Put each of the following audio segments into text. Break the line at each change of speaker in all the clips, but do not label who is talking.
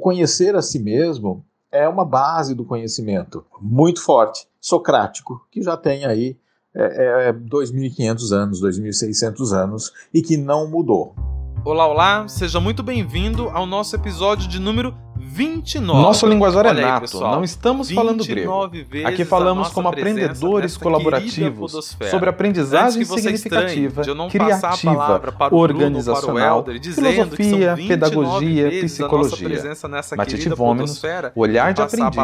conhecer a si mesmo é uma base do conhecimento muito forte, socrático, que já tem aí é, é 2.500 anos, 2.600 anos e que não mudou.
Olá, olá, seja muito bem-vindo ao nosso episódio de número 29.
Nosso linguajar é nato, não estamos falando grego. Aqui falamos como aprendedores colaborativos sobre aprendizagem significativa, criativa, organizacional, filosofia, pedagogia, psicologia. Matite Vômenos, o olhar de aprendiz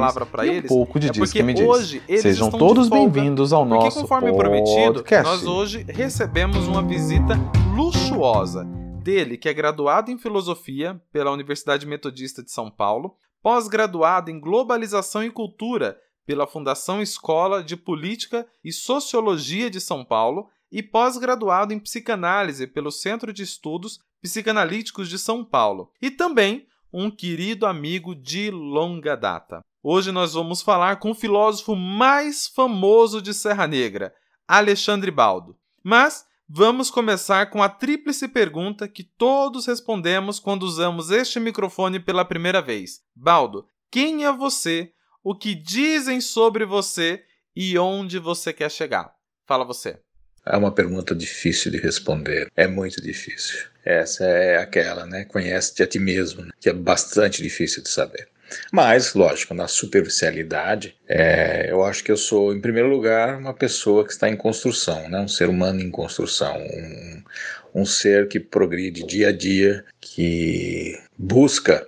e um pouco de é diz que me diz. Sejam todos bem-vindos ao nosso
conforme
podcast.
prometido, nós hoje recebemos uma visita luxuosa dele, que é graduado em Filosofia pela Universidade Metodista de São Paulo, pós-graduado em Globalização e Cultura pela Fundação Escola de Política e Sociologia de São Paulo e pós-graduado em Psicanálise pelo Centro de Estudos Psicanalíticos de São Paulo, e também um querido amigo de longa data. Hoje nós vamos falar com o filósofo mais famoso de Serra Negra, Alexandre Baldo. Mas Vamos começar com a tríplice pergunta que todos respondemos quando usamos este microfone pela primeira vez. Baldo, quem é você? O que dizem sobre você e onde você quer chegar? Fala você.
É uma pergunta difícil de responder. É muito difícil. Essa é aquela, né? Conhece-te a ti mesmo, né? que é bastante difícil de saber. Mas, lógico, na superficialidade, é, eu acho que eu sou, em primeiro lugar, uma pessoa que está em construção, né? um ser humano em construção, um, um ser que progride dia a dia, que busca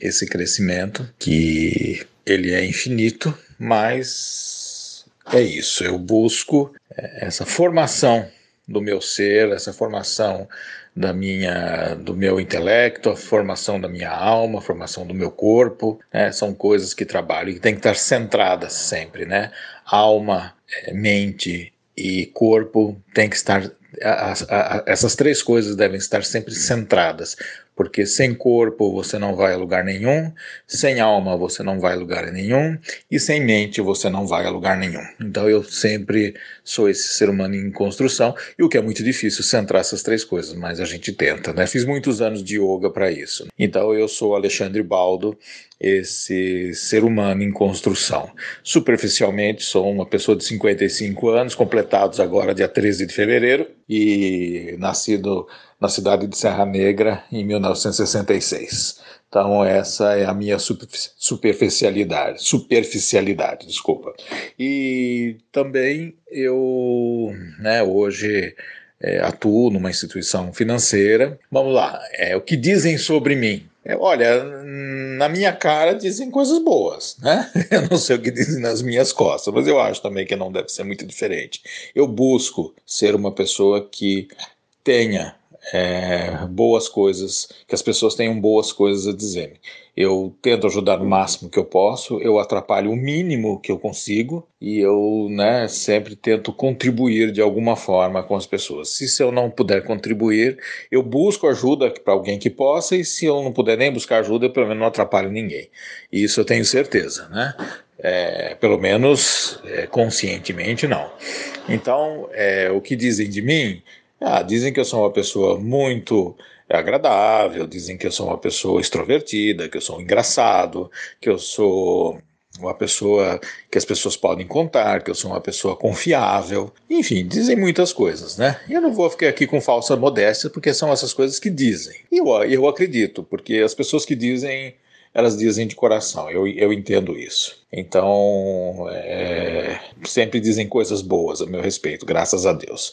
esse crescimento, que ele é infinito, mas é isso, eu busco é, essa formação do meu ser, essa formação da minha, do meu intelecto, a formação da minha alma, a formação do meu corpo, né? são coisas que trabalho e que tem que estar centradas sempre, né? Alma, eh, mente e corpo tem que estar a, a, a, essas três coisas devem estar sempre centradas, porque sem corpo você não vai a lugar nenhum, sem alma você não vai a lugar nenhum e sem mente você não vai a lugar nenhum. Então eu sempre sou esse ser humano em construção e o que é muito difícil centrar essas três coisas, mas a gente tenta, né? Fiz muitos anos de yoga para isso. Então eu sou Alexandre Baldo, esse ser humano em construção. Superficialmente sou uma pessoa de 55 anos, completados agora dia 13 de fevereiro e nascido na cidade de Serra Negra em 1966. Então essa é a minha superficialidade, superficialidade, desculpa. E também eu, né, hoje é, atuo numa instituição financeira. Vamos lá, é o que dizem sobre mim. É, olha, na minha cara dizem coisas boas, né? Eu não sei o que dizem nas minhas costas, mas eu acho também que não deve ser muito diferente. Eu busco ser uma pessoa que tenha é, boas coisas, que as pessoas tenham boas coisas a dizer. Eu tento ajudar o máximo que eu posso, eu atrapalho o mínimo que eu consigo e eu né, sempre tento contribuir de alguma forma com as pessoas. Se, se eu não puder contribuir, eu busco ajuda para alguém que possa, e se eu não puder nem buscar ajuda, eu pelo menos não atrapalho ninguém. Isso eu tenho certeza, né? É, pelo menos é, conscientemente não. Então, é, o que dizem de mim ah, dizem que eu sou uma pessoa muito agradável, dizem que eu sou uma pessoa extrovertida, que eu sou engraçado, que eu sou uma pessoa que as pessoas podem contar, que eu sou uma pessoa confiável. Enfim, dizem muitas coisas, né? Eu não vou ficar aqui com falsa modéstia, porque são essas coisas que dizem. E eu, eu acredito, porque as pessoas que dizem, elas dizem de coração. Eu, eu entendo isso. Então, é, sempre dizem coisas boas a meu respeito, graças a Deus.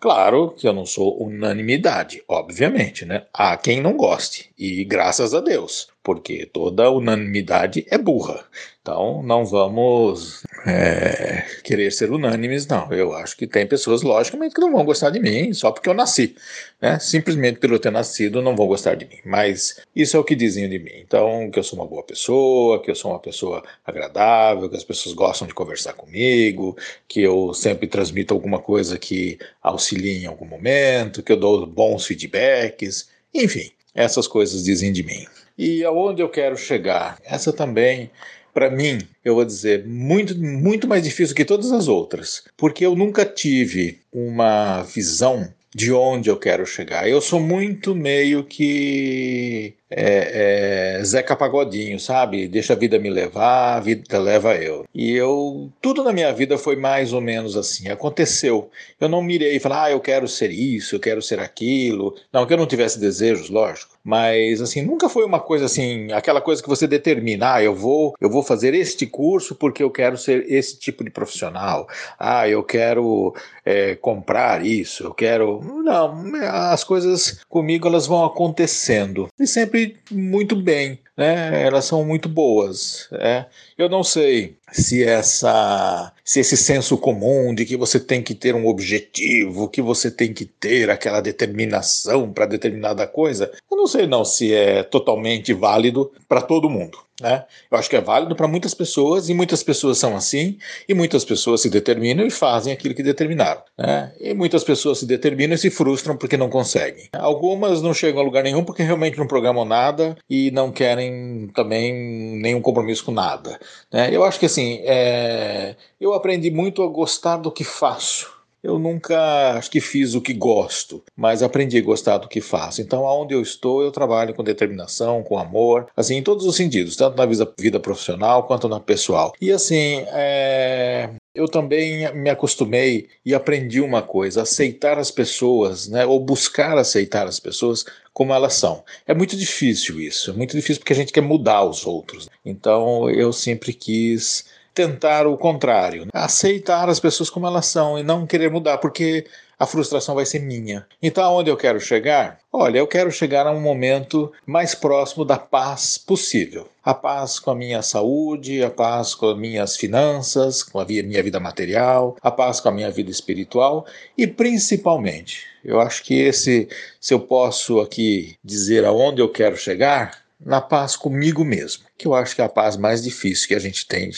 Claro que eu não sou unanimidade, obviamente, né? Há quem não goste, e graças a Deus, porque toda unanimidade é burra. Então, não vamos é, querer ser unânimes, não. Eu acho que tem pessoas, logicamente, que não vão gostar de mim só porque eu nasci. Né? Simplesmente pelo ter nascido, não vão gostar de mim. Mas isso é o que dizem de mim. Então, que eu sou uma boa pessoa, que eu sou uma pessoa agradável agradável, que as pessoas gostam de conversar comigo, que eu sempre transmito alguma coisa que auxilie em algum momento, que eu dou bons feedbacks, enfim, essas coisas dizem de mim. E aonde eu quero chegar? Essa também para mim, eu vou dizer, muito, muito mais difícil que todas as outras, porque eu nunca tive uma visão de onde eu quero chegar. Eu sou muito meio que é, é, Zeca Pagodinho, sabe? Deixa a vida me levar, a vida leva eu. E eu, tudo na minha vida foi mais ou menos assim. Aconteceu. Eu não mirei e falei, ah, eu quero ser isso, eu quero ser aquilo. Não, que eu não tivesse desejos, lógico. Mas assim, nunca foi uma coisa assim, aquela coisa que você determina, ah, eu vou, eu vou fazer este curso porque eu quero ser esse tipo de profissional. Ah, eu quero é, comprar isso, eu quero. Não, as coisas comigo elas vão acontecendo. E sempre muito bem né, elas são muito boas. Né? Eu não sei se essa, se esse senso comum de que você tem que ter um objetivo, que você tem que ter aquela determinação para determinada coisa, eu não sei não se é totalmente válido para todo mundo. Né? Eu acho que é válido para muitas pessoas e muitas pessoas são assim e muitas pessoas se determinam e fazem aquilo que determinaram. Né? E muitas pessoas se determinam e se frustram porque não conseguem. Algumas não chegam a lugar nenhum porque realmente não programam nada e não querem também nenhum compromisso com nada. Né? Eu acho que assim, é... eu aprendi muito a gostar do que faço. Eu nunca acho que fiz o que gosto, mas aprendi a gostar do que faço. Então, aonde eu estou, eu trabalho com determinação, com amor, assim, em todos os sentidos, tanto na vida, vida profissional quanto na pessoal. E assim, é... Eu também me acostumei e aprendi uma coisa: aceitar as pessoas, né, ou buscar aceitar as pessoas como elas são. É muito difícil isso, é muito difícil porque a gente quer mudar os outros. Então eu sempre quis tentar o contrário, né? aceitar as pessoas como elas são e não querer mudar, porque a frustração vai ser minha. Então, aonde eu quero chegar? Olha, eu quero chegar a um momento mais próximo da paz possível. A paz com a minha saúde, a paz com as minhas finanças, com a minha vida material, a paz com a minha vida espiritual e principalmente, eu acho que esse, se eu posso aqui dizer aonde eu quero chegar, na paz comigo mesmo, que eu acho que é a paz mais difícil que a gente tem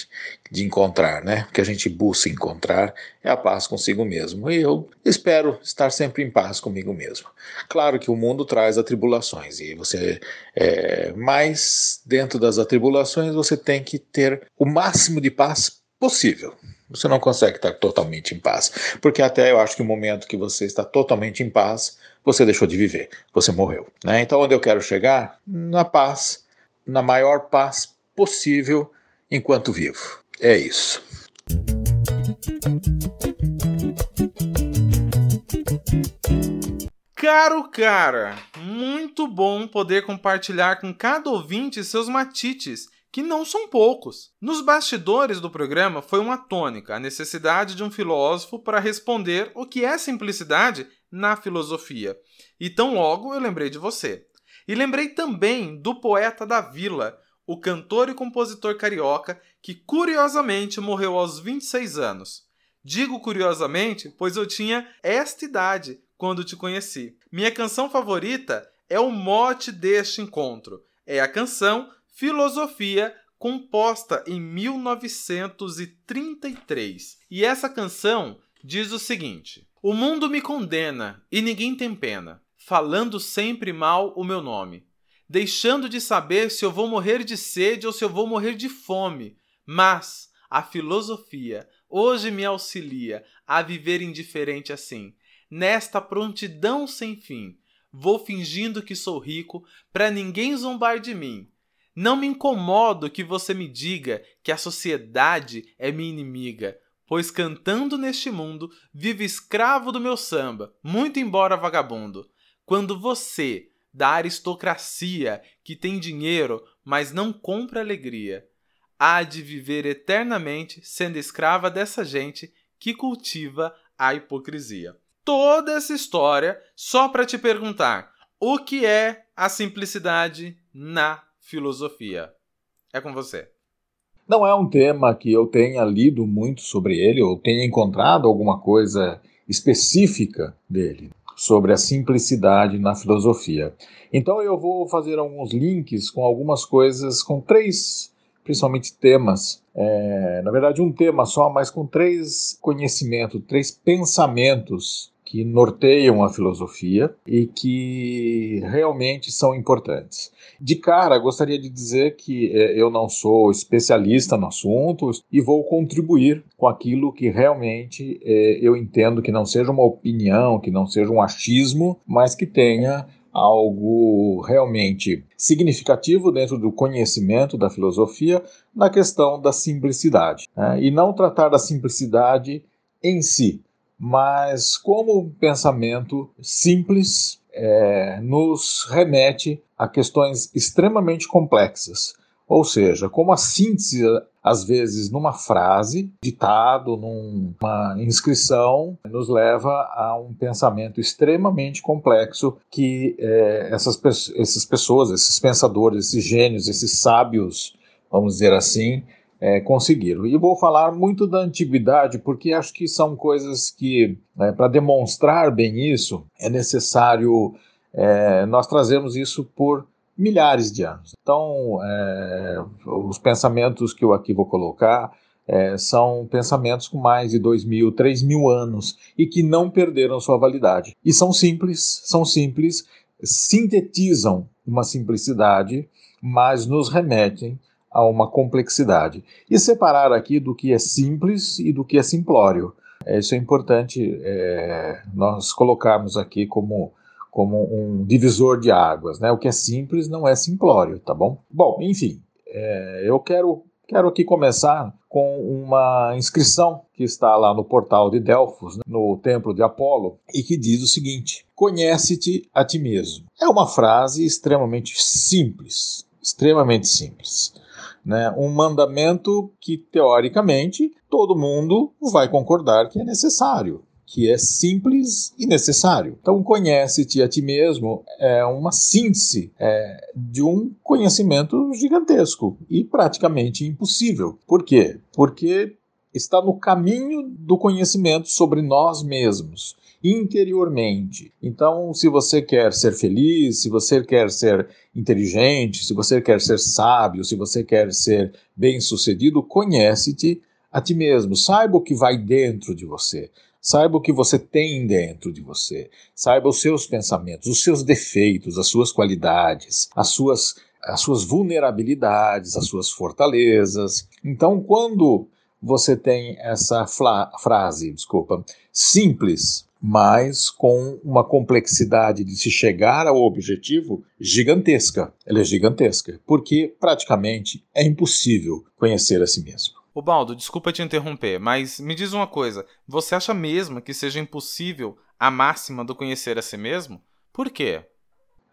de encontrar, né? Que a gente busca encontrar é a paz consigo mesmo. E eu espero estar sempre em paz comigo mesmo. Claro que o mundo traz atribulações e você, é, mas dentro das atribulações você tem que ter o máximo de paz possível. Você não consegue estar totalmente em paz, porque até eu acho que o momento que você está totalmente em paz, você deixou de viver, você morreu. Né? Então, onde eu quero chegar? Na paz, na maior paz possível enquanto vivo. É isso.
Caro cara, muito bom poder compartilhar com cada ouvinte seus matites que não são poucos. Nos bastidores do programa foi uma tônica a necessidade de um filósofo para responder o que é simplicidade na filosofia. E tão logo eu lembrei de você. E lembrei também do poeta da vila, o cantor e compositor carioca que curiosamente morreu aos 26 anos. Digo curiosamente, pois eu tinha esta idade quando te conheci. Minha canção favorita é o mote deste encontro. É a canção Filosofia, composta em 1933. E essa canção diz o seguinte: O mundo me condena e ninguém tem pena, falando sempre mal o meu nome, deixando de saber se eu vou morrer de sede ou se eu vou morrer de fome. Mas a filosofia hoje me auxilia a viver indiferente assim, nesta prontidão sem fim. Vou fingindo que sou rico para ninguém zombar de mim não me incomodo que você me diga que a sociedade é minha inimiga, pois cantando neste mundo vivo escravo do meu samba, muito embora vagabundo. Quando você, da aristocracia, que tem dinheiro, mas não compra alegria, há de viver eternamente sendo escrava dessa gente que cultiva a hipocrisia. Toda essa história só para te perguntar: o que é a simplicidade na filosofia. É com você.
Não é um tema que eu tenha lido muito sobre ele, ou tenha encontrado alguma coisa específica dele sobre a simplicidade na filosofia. Então eu vou fazer alguns links com algumas coisas, com três, principalmente temas. É, na verdade, um tema só, mas com três conhecimentos, três pensamentos que norteiam a filosofia e que realmente são importantes. De cara, gostaria de dizer que é, eu não sou especialista no assunto e vou contribuir com aquilo que realmente é, eu entendo que não seja uma opinião, que não seja um achismo, mas que tenha algo realmente significativo dentro do conhecimento da filosofia na questão da simplicidade. Né? E não tratar da simplicidade em si, mas como um pensamento simples é, nos remete a questões extremamente complexas. Ou seja, como a síntese, às vezes, numa frase, ditado, numa inscrição, nos leva a um pensamento extremamente complexo que é, essas, essas pessoas, esses pensadores, esses gênios, esses sábios, vamos dizer assim, é, conseguiram. E vou falar muito da antiguidade, porque acho que são coisas que, é, para demonstrar bem isso, é necessário é, nós trazermos isso por milhares de anos. Então, é, os pensamentos que eu aqui vou colocar é, são pensamentos com mais de dois mil, três mil anos e que não perderam sua validade. E são simples, são simples, sintetizam uma simplicidade, mas nos remetem a uma complexidade. E separar aqui do que é simples e do que é simplório. É, isso é importante é, nós colocarmos aqui como como um divisor de águas, né? O que é simples não é simplório, tá bom? Bom, enfim, é, eu quero quero aqui começar com uma inscrição que está lá no portal de Delfos, né, no templo de Apolo, e que diz o seguinte: Conhece-te a ti mesmo. É uma frase extremamente simples, extremamente simples. Né? Um mandamento que, teoricamente, todo mundo vai concordar que é necessário que é simples e necessário. Então, conhece-te a ti mesmo é uma síntese é, de um conhecimento gigantesco e praticamente impossível. Por quê? Porque está no caminho do conhecimento sobre nós mesmos interiormente. Então, se você quer ser feliz, se você quer ser inteligente, se você quer ser sábio, se você quer ser bem-sucedido, conhece-te a ti mesmo. Saiba o que vai dentro de você. Saiba o que você tem dentro de você. Saiba os seus pensamentos, os seus defeitos, as suas qualidades, as suas, as suas vulnerabilidades, as suas fortalezas. Então, quando você tem essa frase, desculpa, simples, mas com uma complexidade de se chegar ao objetivo gigantesca. Ela é gigantesca, porque praticamente é impossível conhecer a si mesmo.
O Baldo, desculpa te interromper, mas me diz uma coisa: você acha mesmo que seja impossível a máxima do conhecer a si mesmo? Por quê?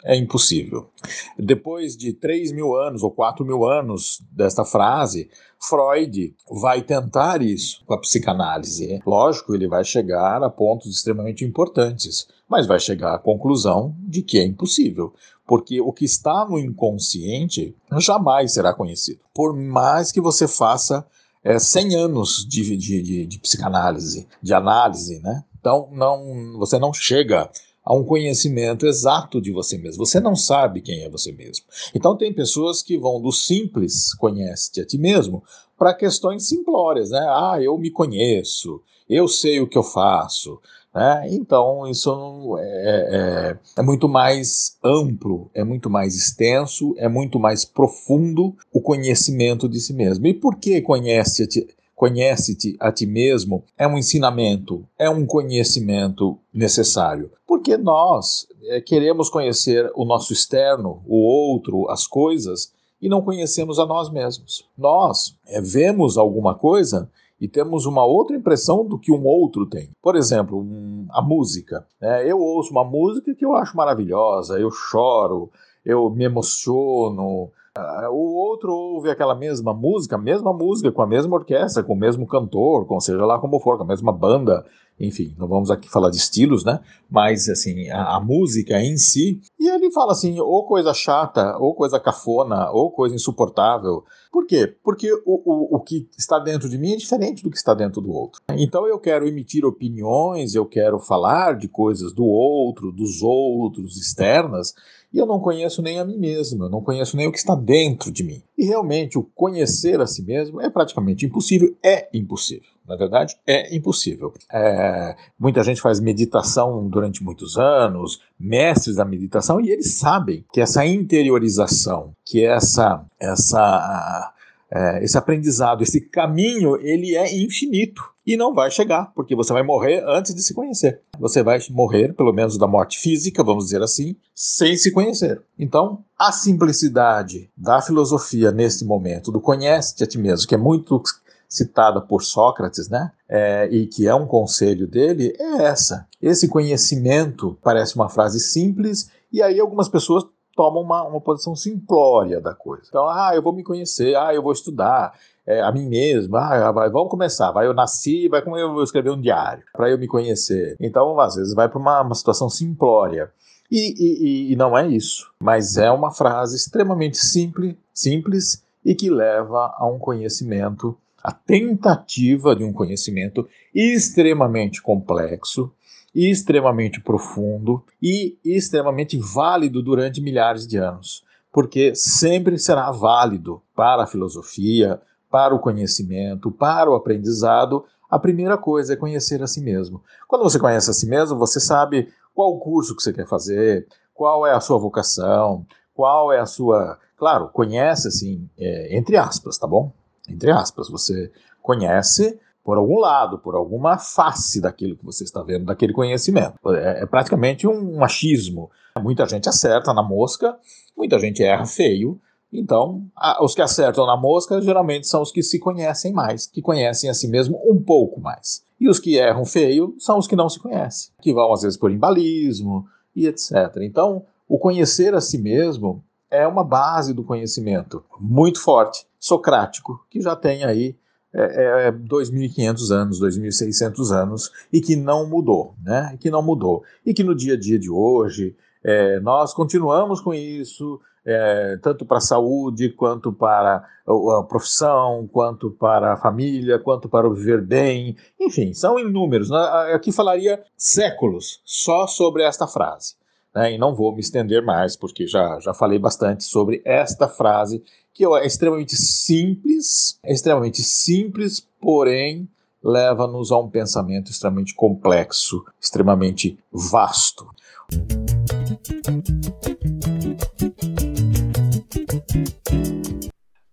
É impossível. Depois de 3 mil anos ou 4 mil anos desta frase, Freud vai tentar isso com a psicanálise. Lógico, ele vai chegar a pontos extremamente importantes, mas vai chegar à conclusão de que é impossível, porque o que está no inconsciente jamais será conhecido. Por mais que você faça é, 100 anos de, de, de, de psicanálise, de análise, né? Então, não, você não chega a um conhecimento exato de você mesmo. Você não sabe quem é você mesmo. Então, tem pessoas que vão do simples conhece-te a ti mesmo para questões simplórias, né? Ah, eu me conheço, eu sei o que eu faço, né? Então, isso é, é, é, muito mais amplo, é muito mais extenso, é muito mais profundo o conhecimento de si mesmo. E por que conhece-te conhece a ti mesmo é um ensinamento, é um conhecimento necessário? Porque nós é, queremos conhecer o nosso externo, o outro, as coisas, e não conhecemos a nós mesmos. Nós é, vemos alguma coisa e temos uma outra impressão do que um outro tem. Por exemplo, um, a música. Né? Eu ouço uma música que eu acho maravilhosa, eu choro, eu me emociono. Uh, o outro ouve aquela mesma música, a mesma música, com a mesma orquestra, com o mesmo cantor, com seja lá como for, com a mesma banda, enfim, não vamos aqui falar de estilos, né? Mas, assim, a, a, música em si. E ele fala assim, ou coisa chata, ou coisa cafona, ou coisa insuportável. Por quê? Porque o, o, o que está dentro de mim é diferente do que está dentro do outro. Então eu quero emitir opiniões, eu quero falar de coisas do outro, dos outros, externas, e eu não conheço nem a mim mesmo, eu não conheço nem o que está dentro de mim. E realmente o conhecer a si mesmo é praticamente impossível, é impossível. Na verdade, é impossível. É, muita gente faz meditação durante muitos anos, mestres da meditação, e eles sabem que essa interiorização, que essa, essa é, esse aprendizado, esse caminho, ele é infinito e não vai chegar, porque você vai morrer antes de se conhecer. Você vai morrer, pelo menos da morte física, vamos dizer assim, sem se conhecer. Então, a simplicidade da filosofia neste momento, do conhece-te a ti mesmo, que é muito citada por Sócrates, né? É, e que é um conselho dele, é essa. Esse conhecimento parece uma frase simples, e aí algumas pessoas tomam uma, uma posição simplória da coisa. Então, ah, eu vou me conhecer, ah, eu vou estudar, é, a mim mesmo, ah, vai, vamos começar, vai, eu nasci, vai como eu vou escrever um diário, para eu me conhecer. Então, às vezes, vai para uma, uma situação simplória. E, e, e, não é isso, mas é uma frase extremamente simples, simples e que leva a um conhecimento a tentativa de um conhecimento extremamente complexo, extremamente profundo e extremamente válido durante milhares de anos, porque sempre será válido para a filosofia, para o conhecimento, para o aprendizado. A primeira coisa é conhecer a si mesmo. Quando você conhece a si mesmo, você sabe qual curso que você quer fazer, qual é a sua vocação, qual é a sua. Claro, conhece assim, é, entre aspas, tá bom? Entre aspas, você conhece por algum lado, por alguma face daquilo que você está vendo, daquele conhecimento. É, é praticamente um achismo. Muita gente acerta na mosca, muita gente erra feio. Então, a, os que acertam na mosca geralmente são os que se conhecem mais, que conhecem a si mesmo um pouco mais. E os que erram feio são os que não se conhecem, que vão às vezes por embalismo e etc. Então, o conhecer a si mesmo é uma base do conhecimento muito forte, socrático, que já tem aí é, é 2.500 anos, 2.600 anos e que não mudou, né? Que não mudou e que no dia a dia de hoje é, nós continuamos com isso, é, tanto para a saúde, quanto para a profissão, quanto para a família, quanto para o viver bem, enfim, são inúmeros. Né? Aqui falaria séculos só sobre esta frase né, e não vou me estender mais, porque já, já falei bastante sobre esta frase, que é extremamente simples, é extremamente simples, porém leva-nos a um pensamento extremamente complexo, extremamente vasto.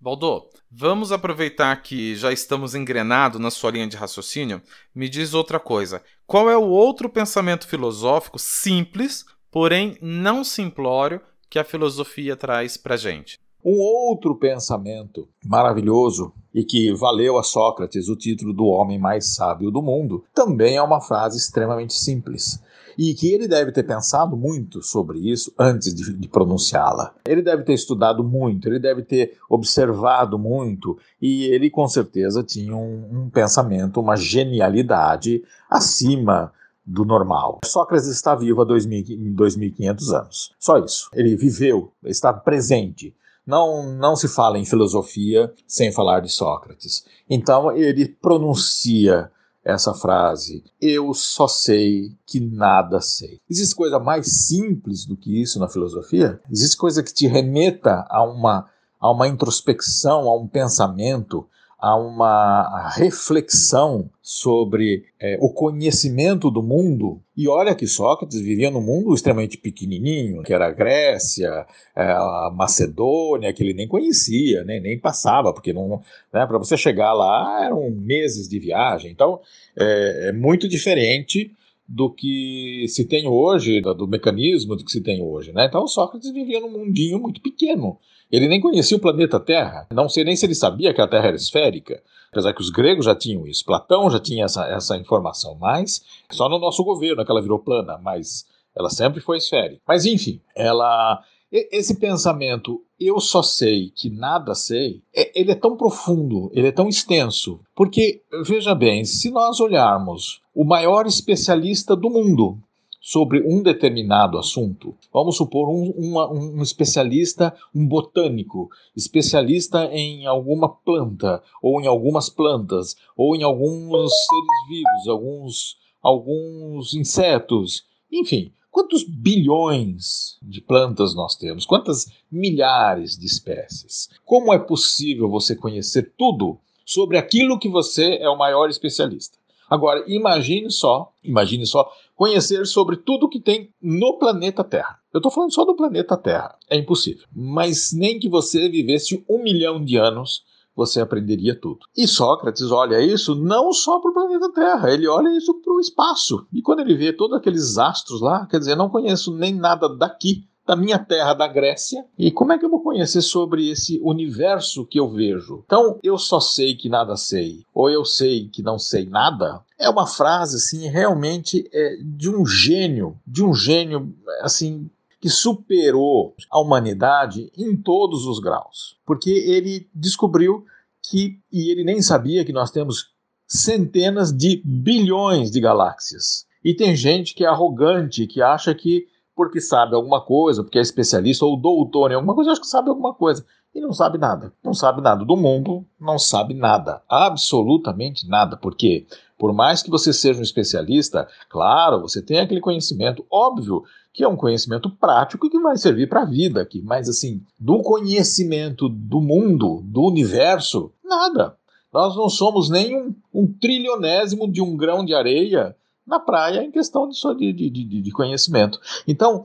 Baldo, vamos aproveitar que já estamos engrenados na sua linha de raciocínio. Me diz outra coisa. Qual é o outro pensamento filosófico simples, porém não simplório, que a filosofia traz para gente.
Um outro pensamento maravilhoso e que valeu a Sócrates o título do homem mais sábio do mundo também é uma frase extremamente simples e que ele deve ter pensado muito sobre isso antes de, de pronunciá-la. Ele deve ter estudado muito, ele deve ter observado muito e ele com certeza tinha um, um pensamento, uma genialidade acima do normal. Sócrates está vivo há 2.500 anos. Só isso. Ele viveu, está presente. Não, não se fala em filosofia sem falar de Sócrates. Então ele pronuncia essa frase: Eu só sei que nada sei. Existe coisa mais simples do que isso na filosofia? Existe coisa que te remeta a uma, a uma introspecção, a um pensamento, a uma reflexão sobre é, o conhecimento do mundo. E olha que Sócrates vivia num mundo extremamente pequenininho, que era a Grécia, é, a Macedônia, que ele nem conhecia, né, nem passava, porque não, né, para você chegar lá eram meses de viagem. Então é, é muito diferente do que se tem hoje, do, mecanismo do que se tem hoje. Né? Então Sócrates vivia num mundinho muito pequeno. Ele nem conhecia o planeta Terra. Não sei nem se ele sabia que a Terra era esférica. Apesar que os gregos já tinham isso. Platão já tinha essa, essa informação. Mas só no nosso governo é que ela virou plana. Mas ela sempre foi esférica. Mas enfim, ela. Esse pensamento, eu só sei que nada sei, é, ele é tão profundo, ele é tão extenso. Porque, veja bem, se nós olharmos o maior especialista do mundo, sobre um determinado assunto. Vamos supor um, um, um, especialista, um botânico, especialista em alguma planta, ou em algumas plantas, ou em alguns seres vivos, alguns, alguns insetos, enfim. Quantos bilhões de plantas nós temos? Quantas milhares de espécies? Como é possível você conhecer tudo sobre aquilo que você é o maior especialista? Agora, imagine só, imagine só conhecer sobre tudo que tem no planeta Terra. Eu estou falando só do planeta Terra. É impossível. Mas nem que você vivesse um milhão de anos, você aprenderia tudo. E Sócrates olha isso não só para o planeta Terra, ele olha isso para o espaço. E quando ele vê todos aqueles astros lá, quer dizer, não conheço nem nada daqui, da minha terra, da Grécia. E como é que eu vou conhecer sobre esse universo que eu vejo? Então, eu só sei que nada sei, ou eu sei que não sei nada. É uma frase assim realmente é, de um gênio, de um gênio assim que superou a humanidade em todos os graus, porque ele descobriu que e ele nem sabia que nós temos centenas de bilhões de galáxias. E tem gente que é arrogante, que acha que porque sabe alguma coisa, porque é especialista ou doutor em alguma coisa, acho que sabe alguma coisa. E não sabe nada. Não sabe nada do mundo, não sabe nada. Absolutamente nada. Porque, por mais que você seja um especialista, claro, você tem aquele conhecimento, óbvio, que é um conhecimento prático que vai servir para a vida aqui. Mas, assim, do conhecimento do mundo, do universo, nada. Nós não somos nem um, um trilionésimo de um grão de areia na praia em questão de, de, de, de conhecimento. Então,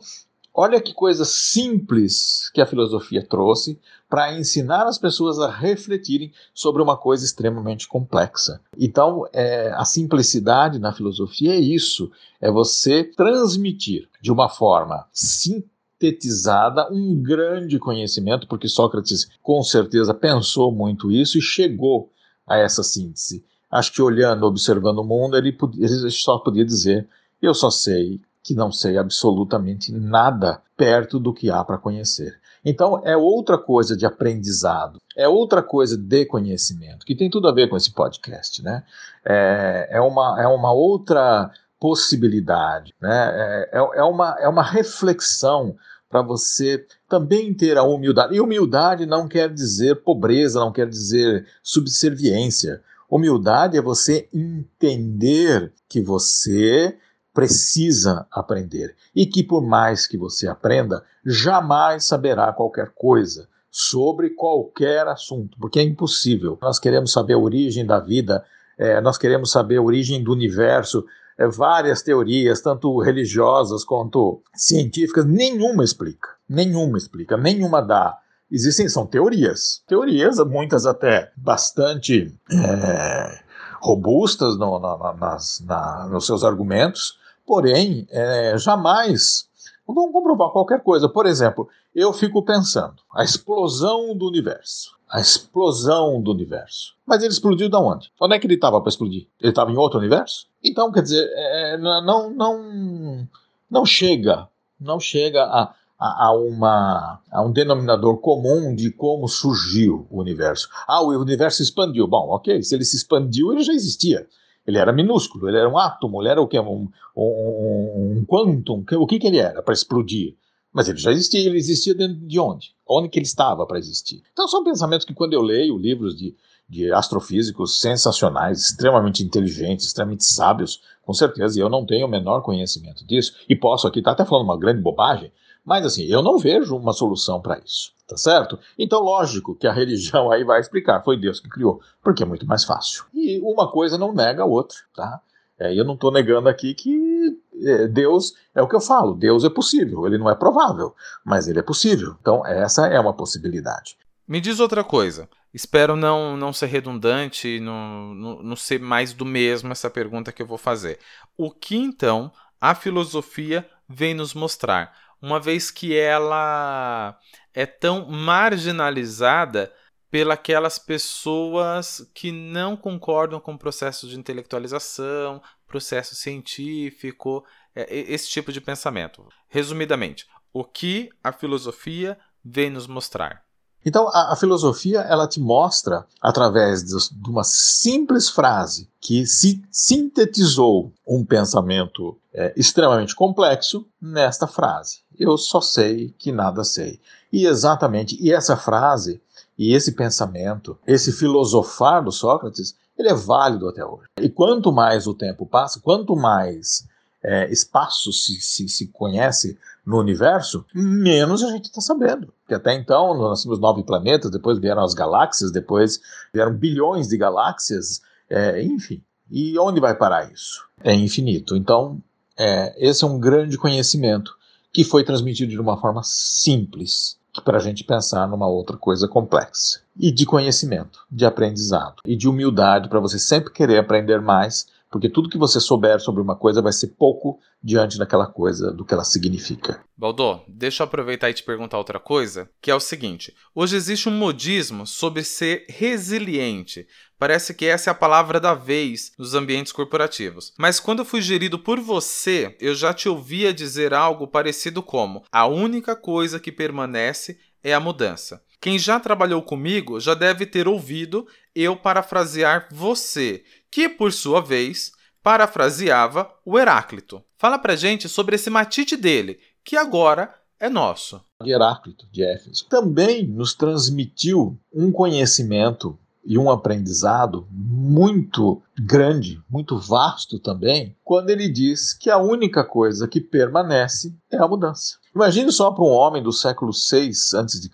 olha que coisa simples que a filosofia trouxe para ensinar as pessoas a refletirem sobre uma coisa extremamente complexa. Então, é, a simplicidade na filosofia é isso: é você transmitir de uma forma sintetizada um grande conhecimento, porque Sócrates com certeza pensou muito isso e chegou a essa síntese. Acho que olhando, observando o mundo, ele, podia, ele só podia dizer: eu só sei que não sei absolutamente nada perto do que há para conhecer. Então é outra coisa de aprendizado, é outra coisa de conhecimento, que tem tudo a ver com esse podcast, né? É, é, uma, é uma outra possibilidade, né? É, é, é uma, é uma reflexão para você também ter a humildade. E humildade não quer dizer pobreza, não quer dizer subserviência. Humildade é você entender que você precisa aprender e que, por mais que você aprenda, jamais saberá qualquer coisa sobre qualquer assunto, porque é impossível. Nós queremos saber a origem da vida, é, nós queremos saber a origem do universo, é, várias teorias, tanto religiosas quanto científicas, nenhuma explica. Nenhuma explica, nenhuma dá existem, são teorias. Teorias, muitas até bastante é, robustas no, na, nas, na, nos seus argumentos, porém, é, jamais vão comprovar qualquer coisa. Por exemplo, eu fico pensando, a explosão do universo. A explosão do universo. Mas ele explodiu de onde? Onde é que ele estava para explodir? Ele estava em outro universo? Então, quer dizer, é, não, não, não chega, não chega a, a, a, uma, a um denominador comum de como surgiu o universo. Ah, o universo expandiu. Bom, ok, se ele se expandiu, ele já existia. Ele era minúsculo, ele era um átomo, ele era o quê? Um, um, um quantum, o que, que ele era para explodir? Mas ele já existia, ele existia dentro de onde? Onde que ele estava para existir? Então são pensamentos que quando eu leio livros de, de astrofísicos sensacionais, extremamente inteligentes, extremamente sábios, com certeza, eu não tenho o menor conhecimento disso, e posso aqui estar tá até falando uma grande bobagem, mas assim, eu não vejo uma solução para isso, tá certo? Então, lógico que a religião aí vai explicar, foi Deus que criou, porque é muito mais fácil. E uma coisa não nega a outra, tá? É, eu não estou negando aqui que é, Deus é o que eu falo, Deus é possível, ele não é provável, mas ele é possível. Então, essa é uma possibilidade.
Me diz outra coisa. Espero não, não ser redundante, não, não, não ser mais do mesmo essa pergunta que eu vou fazer. O que então a filosofia vem nos mostrar? Uma vez que ela é tão marginalizada pelas pessoas que não concordam com o processo de intelectualização, processo científico, é, esse tipo de pensamento. Resumidamente, o que a filosofia vem nos mostrar?
Então, a, a, filosofia ela te mostra, através de, de, uma simples frase que se sintetizou um pensamento é, extremamente complexo nesta frase: Eu só sei que nada sei. E exatamente, e essa frase, e esse pensamento, esse filosofar do Sócrates, ele é válido até hoje. E quanto mais o tempo passa, quanto mais é, espaço se, se, se, conhece no universo, menos a gente está sabendo. Porque até então nós tínhamos nove planetas, depois vieram as galáxias, depois vieram bilhões de galáxias, é, enfim. E onde vai parar isso? É infinito. Então, é, esse é um grande conhecimento que foi transmitido de uma forma simples, para a gente pensar numa outra coisa complexa. E de conhecimento, de aprendizado e de humildade para você sempre querer aprender mais, porque tudo que você souber sobre uma coisa vai ser pouco diante daquela coisa, do que ela significa.
Baldô, deixa eu aproveitar e te perguntar outra coisa, que é o seguinte: hoje existe um modismo sobre ser resiliente. Parece que essa é a palavra da vez nos ambientes corporativos. Mas quando eu fui gerido por você, eu já te ouvia dizer algo parecido como: a única coisa que permanece é a mudança. Quem já trabalhou comigo já deve ter ouvido eu parafrasear você, que por sua vez parafraseava o Heráclito. Fala pra gente sobre esse matite dele, que agora é nosso.
Heráclito, de Éfeso. Também nos transmitiu um conhecimento e um aprendizado muito grande, muito vasto também, quando ele diz que a única coisa que permanece é a mudança. Imagine só para um homem do século 6 a.C.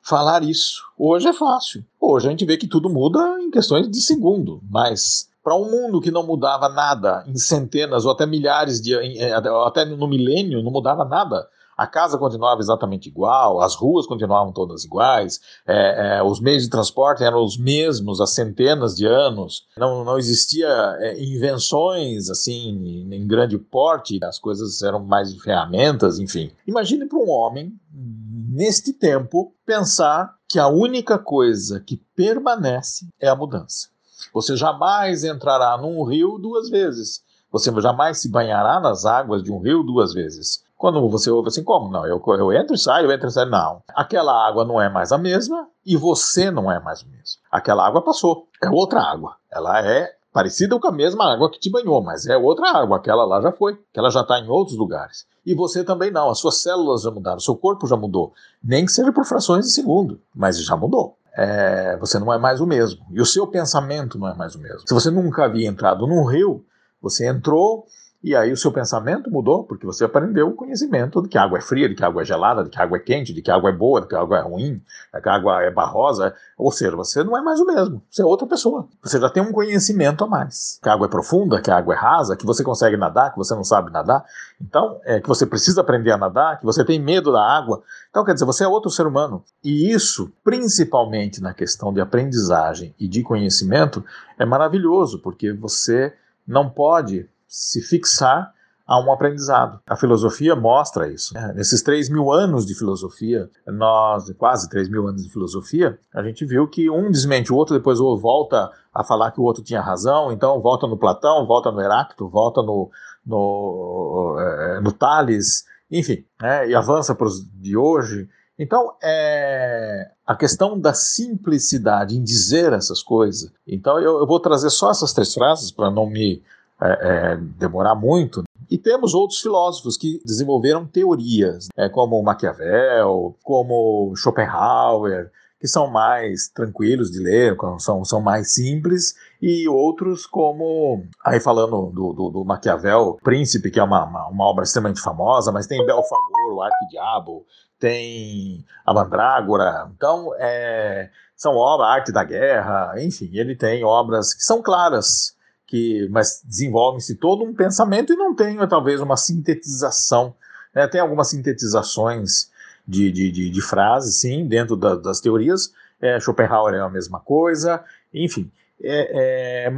falar isso. Hoje é fácil. Hoje a gente vê que tudo muda em questões de segundo, mas para um mundo que não mudava nada em centenas ou até milhares de eh, até no milênio não mudava nada a casa continuava exatamente igual, as ruas continuavam todas iguais, é, é, os meios de transporte eram os mesmos há centenas de anos, não, não existia é, invenções assim em grande porte, as coisas eram mais ferramentas, enfim. Imagine para um homem neste tempo pensar que a única coisa que permanece é a mudança. Você jamais entrará num rio duas vezes. Você jamais se banhará nas águas de um rio duas vezes. Quando você ouve assim, como? Não, eu, eu entro e saio, eu entro e saio. Não. Aquela água não é mais a mesma e você não é mais o mesmo. Aquela água passou. É outra água. Ela é parecida com a mesma água que te banhou, mas é outra água. Aquela lá já foi. Aquela já está em outros lugares. E você também não. As suas células já mudaram, seu corpo já mudou. Nem que seja por frações de segundo, mas já mudou é, você não é mais o mesmo. E o seu pensamento não é mais o mesmo. Se você nunca havia entrado num rio, você entrou e aí o seu pensamento mudou, porque você aprendeu o conhecimento de que água é fria, de que água é gelada, de que água é quente, de que água é boa, de que água é ruim, de que água é barrosa. Ou seja, você não é mais o mesmo, você é outra pessoa. Você já tem um conhecimento a mais. Que a água é profunda, que a água é rasa, que você consegue nadar, que você não sabe nadar. Então, é que você precisa aprender a nadar, que você tem medo da água. Então, quer dizer, você é outro ser humano. E isso, principalmente na questão de aprendizagem e de conhecimento, é maravilhoso, porque você não pode se fixar a um aprendizado. A filosofia mostra isso. É, nesses 3 mil anos de filosofia, nós, quase 3 mil anos de filosofia, a gente viu que um desmente o outro, depois o volta a falar que o outro tinha razão, então volta no Platão, volta no Heráclito, volta no, no, é, no Tales, enfim, né, e avança para os de hoje. Então, é a questão da simplicidade em dizer essas coisas. Então, eu, eu vou trazer só essas três frases para não me é, é, demorar muito. E temos outros filósofos que desenvolveram teorias, né, como Maquiavel, como Schopenhauer, que são mais tranquilos de ler, são, são mais simples, e outros como, aí falando do, do, do Maquiavel, Príncipe, que é uma, uma, uma, obra extremamente famosa, mas tem Belfagor, o Arquidiabo, tem a Mandrágora, então é, são obras, Arte da Guerra, enfim, ele tem obras que são claras, que mas desenvolve-se todo um pensamento e não tem talvez uma sintetização. Né? Tem algumas sintetizações de, de, de, de frases, sim, dentro da, das teorias. É, Schopenhauer é a mesma coisa, enfim. É, é,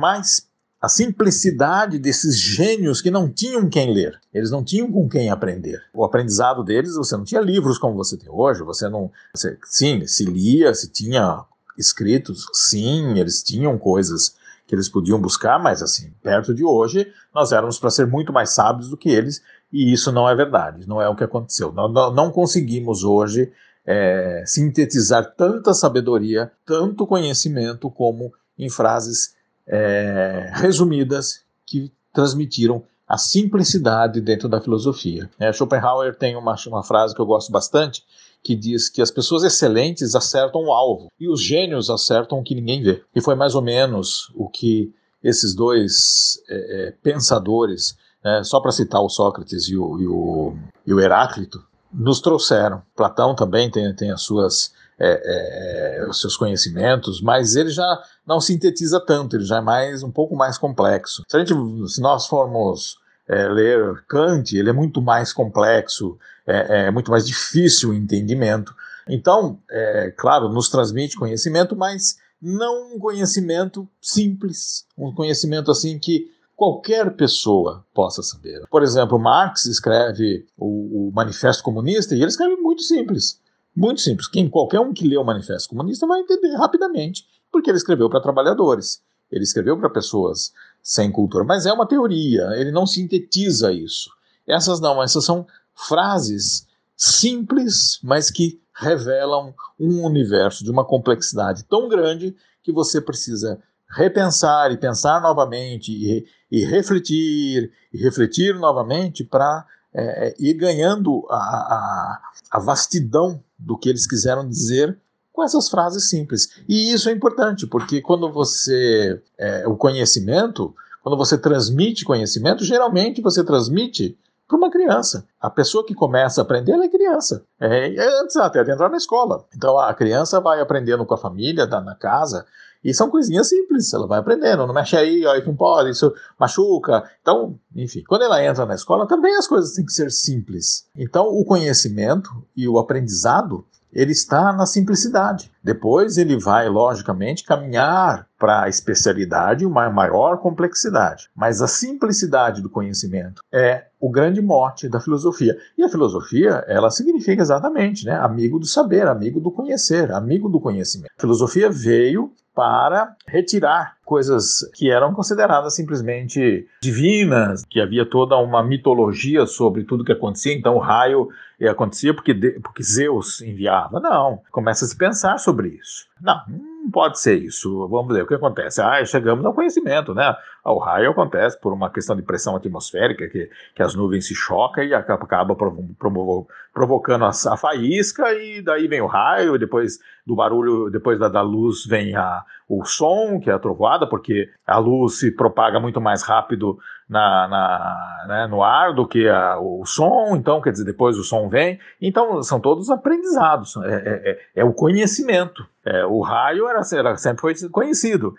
a simplicidade desses gênios que não tinham quem ler, eles não tinham com quem aprender. O aprendizado deles, você não tinha livros como você tem hoje, você não. Você, sim, se lia, se tinha escritos, sim, eles tinham coisas que eles podiam buscar, mas assim, perto de hoje, nós éramos para ser muito mais sábios do que eles, e isso não é verdade, não é o que aconteceu. Nós não conseguimos hoje é, sintetizar tanta sabedoria, tanto conhecimento, como em frases é, resumidas que transmitiram a simplicidade dentro da filosofia. É, Schopenhauer tem uma, uma frase que eu gosto bastante, que diz que as pessoas excelentes acertam o alvo e os gênios acertam o que ninguém vê. E foi mais ou menos o que esses dois é, é, pensadores, né, só para citar o Sócrates e o, e o, e o Heráclito, nos trouxeram. Platão também tem, tem as suas, é, é, os seus conhecimentos, mas ele já não sintetiza tanto, ele já é mais um pouco mais complexo. Se, a gente, se nós formos é, ler Kant, ele é muito mais complexo, é, é muito mais difícil o entendimento. Então, é, claro, nos transmite conhecimento, mas não um conhecimento simples, um conhecimento assim que qualquer pessoa possa saber. Por exemplo, Marx escreve o, o Manifesto Comunista e ele escreve muito simples. Muito simples. Quem, qualquer um que lê o Manifesto Comunista vai entender rapidamente, porque ele escreveu para trabalhadores, ele escreveu para pessoas sem cultura. Mas é uma teoria, ele não sintetiza isso. Essas não, essas são frases simples, mas que revelam um universo de uma complexidade tão grande que você precisa repensar e pensar novamente e, e refletir e refletir novamente para é, é, ir ganhando a, a, a vastidão do que eles quiseram dizer com essas frases simples. E isso é importante, porque quando você. É, o conhecimento, quando você transmite conhecimento, geralmente você transmite para uma criança. A pessoa que começa a aprender, ela é criança. É, é antes até de entrar na escola. Então a criança vai aprendendo com a família, na casa, e são coisinhas simples, ela vai aprendendo, não mexe aí, ó, não pode, isso machuca. Então, enfim, quando ela entra na escola, também as coisas têm que ser simples. Então, o conhecimento e o aprendizado, ele está na simplicidade. Depois ele vai, logicamente, caminhar para a especialidade e uma maior complexidade. Mas a simplicidade do conhecimento é o grande mote da filosofia. E a filosofia, ela significa exatamente, né, amigo do saber, amigo do conhecer, amigo do conhecimento. A filosofia veio para retirar coisas que eram consideradas simplesmente divinas, que havia toda uma mitologia sobre tudo que acontecia, então o raio acontecia porque, porque Zeus enviava. Não, começa a se pensar sobre isso. Não, não pode ser isso. Vamos ver o que acontece. Ah, chegamos ao conhecimento, né? O raio acontece por uma questão de pressão atmosférica, que, que as nuvens se chocam e acaba provo provocando a, a, faísca, e daí vem o raio, depois do barulho, depois da, da luz vem a, o som, que é a trovoada, porque a luz se propaga muito mais rápido na, na né, no ar do que a, o som, então, quer dizer, depois o som vem. Então, são todos aprendizados, é, é, é, é o conhecimento. É, o raio era, era, sempre foi conhecido.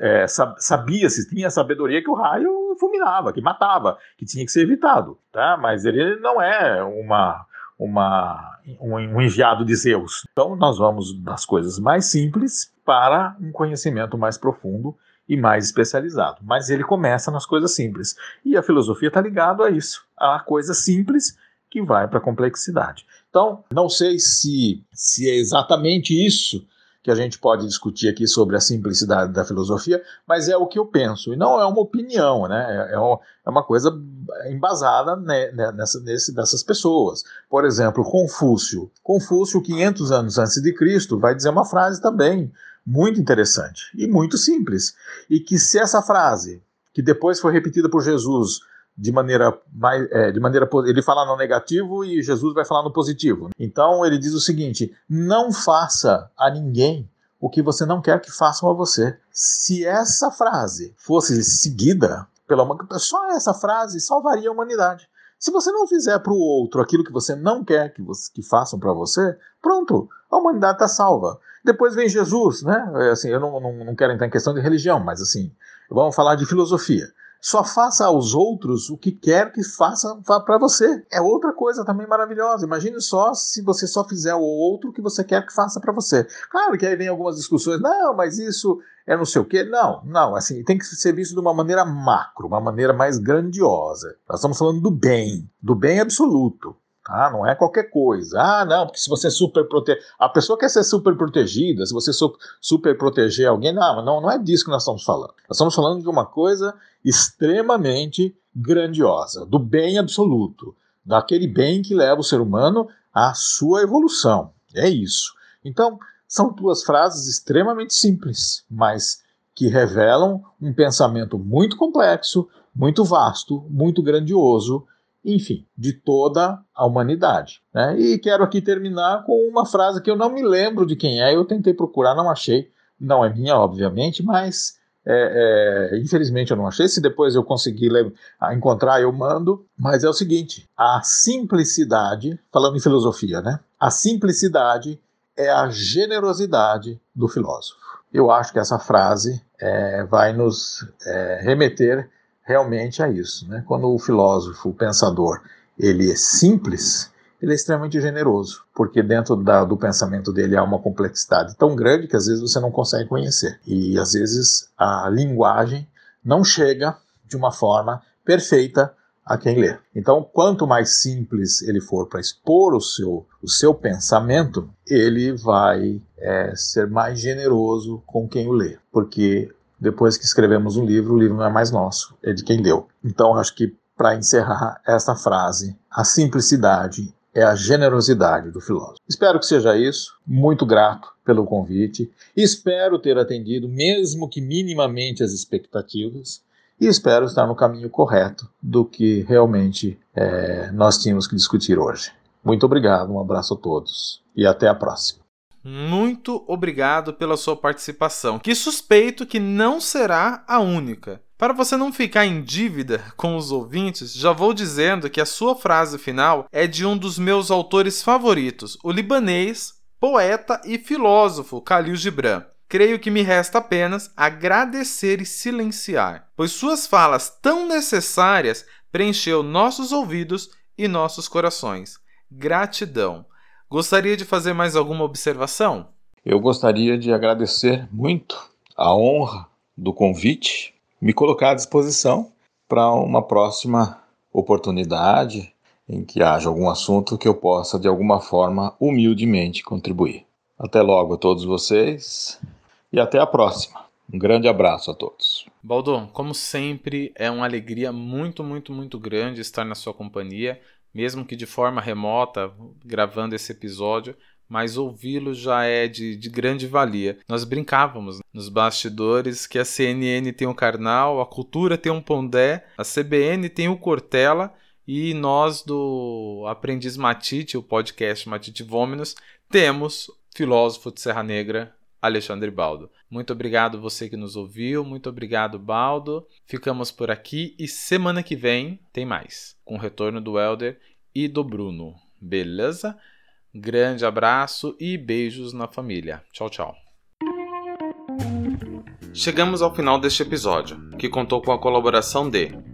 É, Sabia-se, tinha sabedoria que o raio fulminava, que matava, que tinha que ser evitado. Tá? Mas ele não é uma, uma, um, enviado de Zeus. Então, nós vamos das coisas mais simples para um conhecimento mais profundo e mais especializado. Mas ele começa nas coisas simples. E a filosofia está ligada a isso, a coisa simples que vai para a complexidade. Então, não sei se, se é exatamente isso que a gente pode discutir aqui sobre a simplicidade da filosofia, mas é o que eu penso, e não é uma opinião, né? é, é, é uma coisa embasada né, nessa, nesse, nessas pessoas. Por exemplo, Confúcio. Confúcio, 500 anos antes de Cristo, vai dizer uma frase também muito interessante e muito simples. E que se essa frase, que depois foi repetida por Jesus de maneira mais, é, de maneira ele fala no negativo e Jesus vai falar no positivo. Então ele diz o seguinte: não faça a ninguém o que você não quer que façam a você. Se essa frase fosse seguida pela só essa frase salvaria a humanidade. Se você não fizer para o outro aquilo que você não quer que, você, que façam para você, pronto, a humanidade está salva. Depois vem Jesus, né? É, assim, eu não, não, não quero entrar em questão de religião, mas assim, vamos falar de filosofia. Só faça aos outros o que quer que façam para você. É outra coisa também maravilhosa. Imagine só se você só fizer o outro o que você quer que faça para você. Claro que aí vem algumas discussões. Não, mas isso é não sei o quê. Não, não. Assim, tem que ser visto de uma maneira macro, uma maneira mais grandiosa. Nós estamos falando do bem, do bem absoluto. Ah, não é qualquer coisa. Ah, não, porque se você super proteger. A pessoa quer ser super protegida, se você super proteger alguém, não, não, não é disso que nós estamos falando. Nós estamos falando de uma coisa extremamente grandiosa, do bem absoluto, daquele bem que leva o ser humano à sua evolução. É isso. Então, são duas frases extremamente simples, mas que revelam um pensamento muito complexo, muito vasto, muito grandioso enfim, de toda a humanidade. Né? E quero aqui terminar com uma frase que eu não me lembro de quem é, eu tentei procurar, não achei, não é minha, obviamente, mas é, é, infelizmente eu não achei. Se depois eu conseguir encontrar, eu mando. Mas é o seguinte: a simplicidade, falando em filosofia, né? A simplicidade é a generosidade do filósofo. Eu acho que essa frase é, vai nos é, remeter realmente é isso. Né? Quando o filósofo, o pensador, ele é simples, ele é extremamente generoso, porque dentro da, do pensamento dele há uma complexidade tão grande que às vezes você não consegue conhecer. E às vezes a linguagem não chega de uma forma perfeita a quem lê. Então, quanto mais simples ele for para expor o seu, o seu pensamento, ele vai é, ser mais generoso com quem o lê, porque depois que escrevemos um livro, o livro não é mais nosso, é de quem leu. Então, acho que para encerrar esta frase, a simplicidade é a generosidade do filósofo. Espero que seja isso. Muito grato pelo convite. Espero ter atendido, mesmo que minimamente, as expectativas. E espero estar no caminho correto do que realmente é, nós tínhamos que discutir hoje. Muito obrigado, um abraço a todos e até a próxima.
Muito obrigado pela sua participação, que suspeito que não será a única. Para você não ficar em dívida com os ouvintes, já vou dizendo que a sua frase final é de um dos meus autores favoritos, o libanês, poeta e filósofo Khalil Gibran. Creio que me resta apenas agradecer e silenciar, pois suas falas tão necessárias preencheu nossos ouvidos e nossos corações. Gratidão. Gostaria de fazer mais alguma observação?
Eu gostaria de agradecer muito a honra do convite me colocar à disposição para uma próxima oportunidade em que haja algum assunto que eu possa, de alguma forma, humildemente contribuir. Até logo a todos vocês e até a próxima. Um grande abraço a todos.
Baldon, como sempre, é uma alegria muito, muito, muito grande estar na sua companhia, mesmo que de forma remota, gravando esse episódio mas ouvi-lo já é de, de, grande valia. Nós brincávamos nos bastidores que a CNN tem o Karnal, a Cultura tem um Pondé, a CBN tem o Cortella e nós do Aprendiz Matite, o podcast Matite Vôminos, temos filósofo de Serra Negra, Alexandre Baldo. Muito obrigado você que nos ouviu, muito obrigado Baldo. Ficamos por aqui e semana que vem tem mais, com o retorno do Elder e do Bruno. Beleza? Grande abraço e beijos na família. Tchau, tchau. Chegamos ao final deste episódio, que contou com a colaboração de